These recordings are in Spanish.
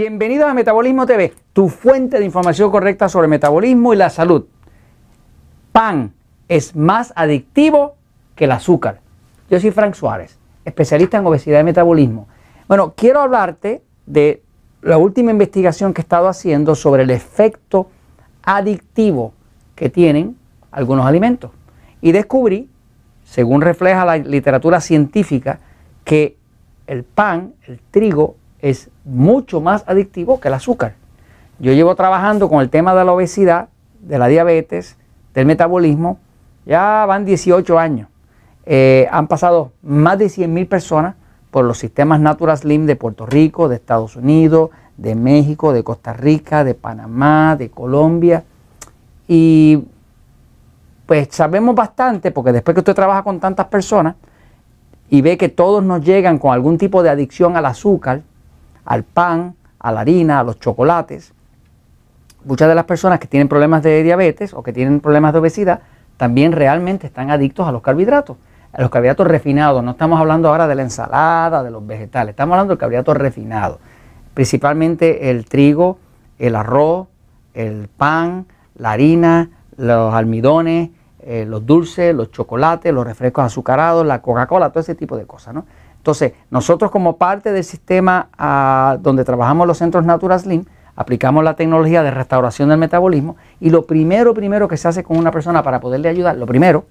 Bienvenidos a Metabolismo TV, tu fuente de información correcta sobre metabolismo y la salud. Pan es más adictivo que el azúcar. Yo soy Frank Suárez, especialista en obesidad y metabolismo. Bueno, quiero hablarte de la última investigación que he estado haciendo sobre el efecto adictivo que tienen algunos alimentos. Y descubrí, según refleja la literatura científica, que el pan, el trigo, es mucho más adictivo que el azúcar. Yo llevo trabajando con el tema de la obesidad, de la diabetes, del metabolismo, ya van 18 años. Eh, han pasado más de 100 personas por los sistemas Natural Slim de Puerto Rico, de Estados Unidos, de México, de Costa Rica, de Panamá, de Colombia. Y pues sabemos bastante, porque después que usted trabaja con tantas personas y ve que todos nos llegan con algún tipo de adicción al azúcar, al pan, a la harina, a los chocolates. Muchas de las personas que tienen problemas de diabetes o que tienen problemas de obesidad también realmente están adictos a los carbohidratos, a los carbohidratos refinados. No estamos hablando ahora de la ensalada, de los vegetales, estamos hablando del carbohidrato refinado. Principalmente el trigo, el arroz, el pan, la harina, los almidones, eh, los dulces, los chocolates, los refrescos azucarados, la Coca-Cola, todo ese tipo de cosas. ¿no? Entonces, nosotros como parte del sistema ah, donde trabajamos los centros Natural Slim, aplicamos la tecnología de restauración del metabolismo y lo primero, primero que se hace con una persona para poderle ayudar, lo primero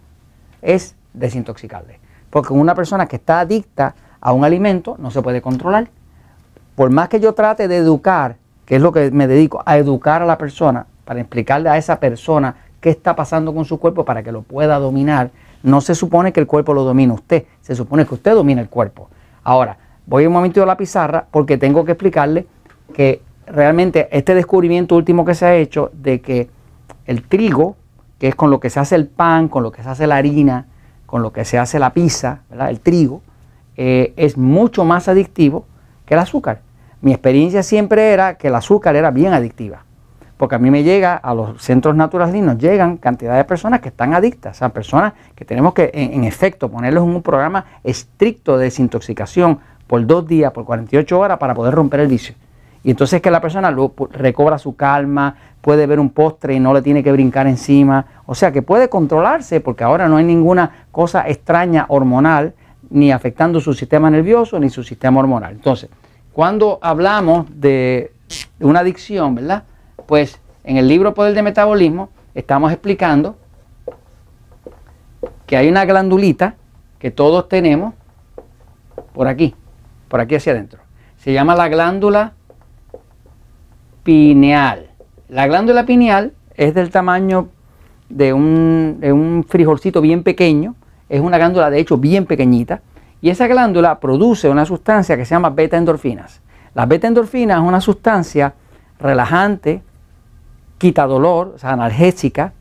es desintoxicarle. Porque una persona que está adicta a un alimento no se puede controlar. Por más que yo trate de educar, que es lo que me dedico, a educar a la persona, para explicarle a esa persona qué está pasando con su cuerpo para que lo pueda dominar, no se supone que el cuerpo lo domine usted, se supone que usted domina el cuerpo. Ahora, voy un momentito a la pizarra porque tengo que explicarle que realmente este descubrimiento último que se ha hecho de que el trigo, que es con lo que se hace el pan, con lo que se hace la harina, con lo que se hace la pizza, el trigo, eh, es mucho más adictivo que el azúcar. Mi experiencia siempre era que el azúcar era bien adictiva porque a mí me llega a los centros naturales nos llegan cantidad de personas que están adictas, sea, personas que tenemos que en, efecto ponerlos en un programa estricto de desintoxicación por dos días, por 48 horas para poder romper el vicio. Y entonces que la persona recobra su calma, puede ver un postre y no le tiene que brincar encima, o sea que puede controlarse porque ahora no hay ninguna cosa extraña hormonal ni afectando su sistema nervioso ni su sistema hormonal. Entonces, cuando hablamos de una adicción, ¿verdad? Pues en el libro Poder de Metabolismo estamos explicando que hay una glandulita que todos tenemos por aquí, por aquí hacia adentro. Se llama la glándula pineal. La glándula pineal es del tamaño de un, frijolcito bien pequeño, es una glándula de hecho bien pequeñita, y esa glándula produce una sustancia que se llama beta endorfinas. La beta endorfina es una sustancia relajante, quita dolor, o sea, analgésica,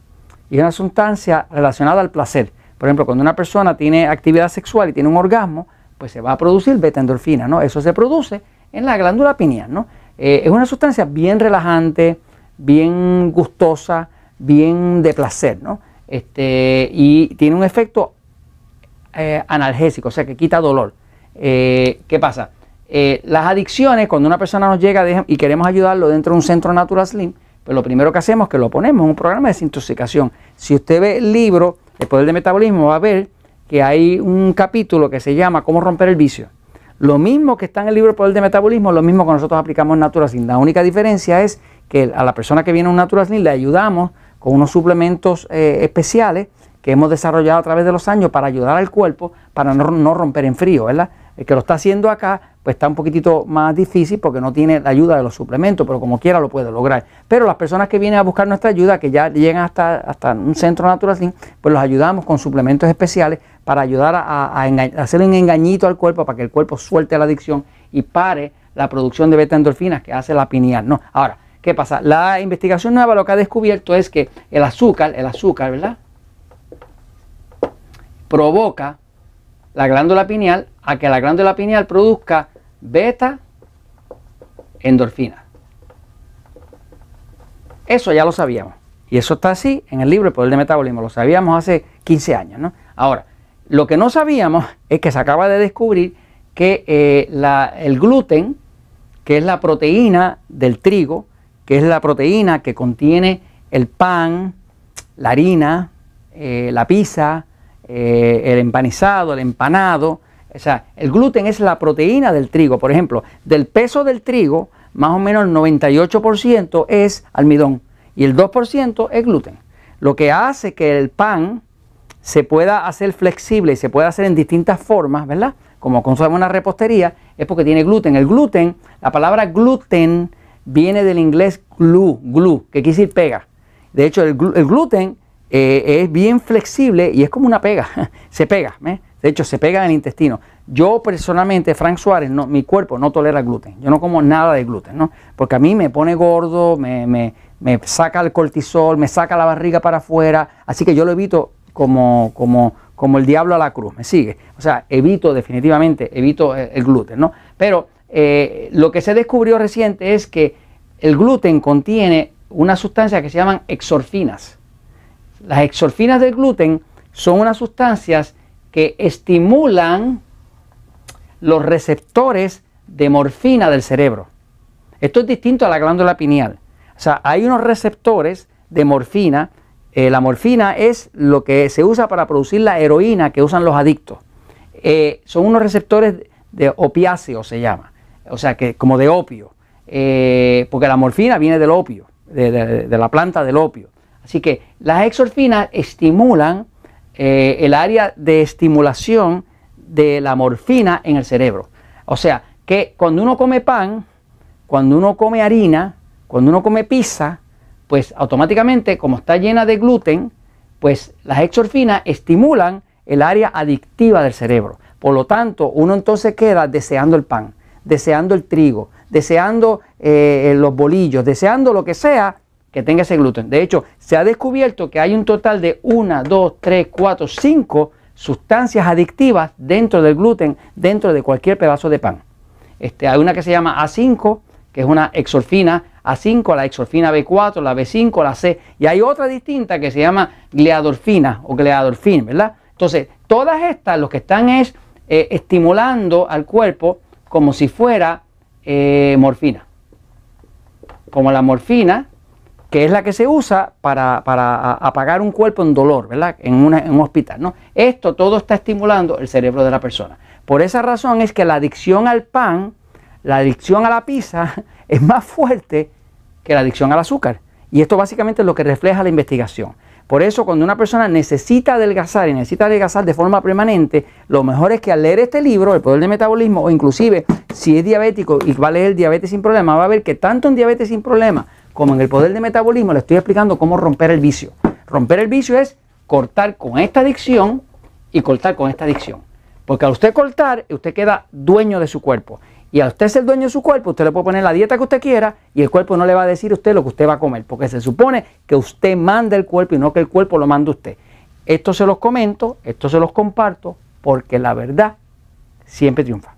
y es una sustancia relacionada al placer. Por ejemplo, cuando una persona tiene actividad sexual y tiene un orgasmo, pues se va a producir beta-endorfina, ¿no? Eso se produce en la glándula pineal, ¿no? Eh, es una sustancia bien relajante, bien gustosa, bien de placer, ¿no? Este, y tiene un efecto eh, analgésico, o sea, que quita dolor. Eh, ¿Qué pasa? las adicciones, cuando una persona nos llega y queremos ayudarlo dentro de un centro Natural Slim, pues lo primero que hacemos es que lo ponemos en un programa de desintoxicación. Si usted ve el libro, El Poder del Metabolismo, va a ver que hay un capítulo que se llama Cómo romper el vicio. Lo mismo que está en el libro El Poder del Metabolismo, lo mismo que nosotros aplicamos en Natural La única diferencia es que a la persona que viene a un Natural le ayudamos con unos suplementos eh, especiales que hemos desarrollado a través de los años para ayudar al cuerpo para no, no romper en frío, ¿verdad? El que lo está haciendo acá, pues está un poquitito más difícil porque no tiene la ayuda de los suplementos, pero como quiera lo puede lograr. Pero las personas que vienen a buscar nuestra ayuda, que ya llegan hasta, hasta un centro natural, pues los ayudamos con suplementos especiales para ayudar a, hacer un engañito al cuerpo para que el cuerpo suelte la adicción y pare la producción de beta endorfinas que hace la pineal. ¿no? Ahora, ¿qué pasa? La investigación nueva lo que ha descubierto es que el azúcar, el azúcar, ¿verdad? Provoca la glándula pineal a que la glándula pineal produzca beta endorfina. Eso ya lo sabíamos. Y eso está así en el libro El Poder de Metabolismo. Lo sabíamos hace 15 años. ¿no? Ahora, lo que no sabíamos es que se acaba de descubrir que eh, el gluten, que es la proteína del trigo, que es la proteína que contiene el pan, la harina, eh, la pizza, eh, el empanizado, el empanado. O sea, el gluten es la proteína del trigo. Por ejemplo, del peso del trigo, más o menos el 98% es almidón y el 2% es gluten. Lo que hace que el pan se pueda hacer flexible y se pueda hacer en distintas formas, ¿verdad? Como consume una repostería, es porque tiene gluten. El gluten, la palabra gluten viene del inglés glue, glue, que quiere decir pega. De hecho, el, gluten eh, es bien flexible y es como una pega, se pega, ¿eh? De hecho se pega en el intestino. Yo personalmente, Frank Suárez, mi cuerpo no tolera gluten, yo no como nada de gluten, ¿no? porque a mí me pone gordo, me, me, me saca el cortisol, me saca la barriga para afuera, así que yo lo evito como, como, como el diablo a la cruz, ¿me sigue? O sea, evito definitivamente, evito el, gluten, ¿no? Pero eh, lo que se descubrió reciente es que el gluten contiene una sustancia que se llaman exorfinas. Las exorfinas del gluten son unas sustancias que estimulan los receptores de morfina del cerebro. Esto es distinto a la glándula pineal. O sea, hay unos receptores de morfina eh, la morfina es lo que se usa para producir la heroína que usan los adictos. Eh, son unos receptores de opiáceos, se llama, o sea, que como de opio, eh, porque la morfina viene del opio, de, la planta del opio. Así que las exorfinas estimulan el área de estimulación de la morfina en el cerebro. O sea, que cuando uno come pan, cuando uno come harina, cuando uno come pizza, pues automáticamente, como está llena de gluten, pues las exorfinas estimulan el área adictiva del cerebro. Por lo tanto, uno entonces queda deseando el pan, deseando el trigo, deseando eh, los bolillos, deseando lo que sea que tenga ese gluten. De hecho, se ha descubierto que hay un total de 1, 2, 3, 4, 5 sustancias adictivas dentro del gluten, dentro de cualquier pedazo de pan. Este, hay una que se llama A5, que es una exorfina a5, la exorfina B4, la B5, la C. Y hay otra distinta que se llama gleadorfina o gleadorfin, ¿verdad? Entonces, todas estas lo que están es eh, estimulando al cuerpo como si fuera eh, morfina. Como la morfina, que es la que se usa para, apagar un cuerpo en dolor, ¿verdad? En, en un hospital, ¿no? Esto todo está estimulando el cerebro de la persona. Por esa razón es que la adicción al pan, la adicción a la pizza, es más fuerte que la adicción al azúcar. Y esto básicamente es lo que refleja la investigación. Por eso cuando una persona necesita adelgazar y necesita adelgazar de forma permanente, lo mejor es que al leer este libro, El Poder del Metabolismo, o inclusive si es diabético y va a leer Diabetes sin Problema, va a ver que tanto en Diabetes sin Problema como en El Poder del Metabolismo le estoy explicando cómo romper el vicio. Romper el vicio es cortar con esta adicción y cortar con esta adicción. Porque al usted cortar, usted queda dueño de su cuerpo. Y a usted ser dueño de su cuerpo, usted le puede poner la dieta que usted quiera y el cuerpo no le va a decir a usted lo que usted va a comer, porque se supone que usted manda el cuerpo y no que el cuerpo lo manda usted. Esto se los comento, esto se los comparto, porque la verdad siempre triunfa.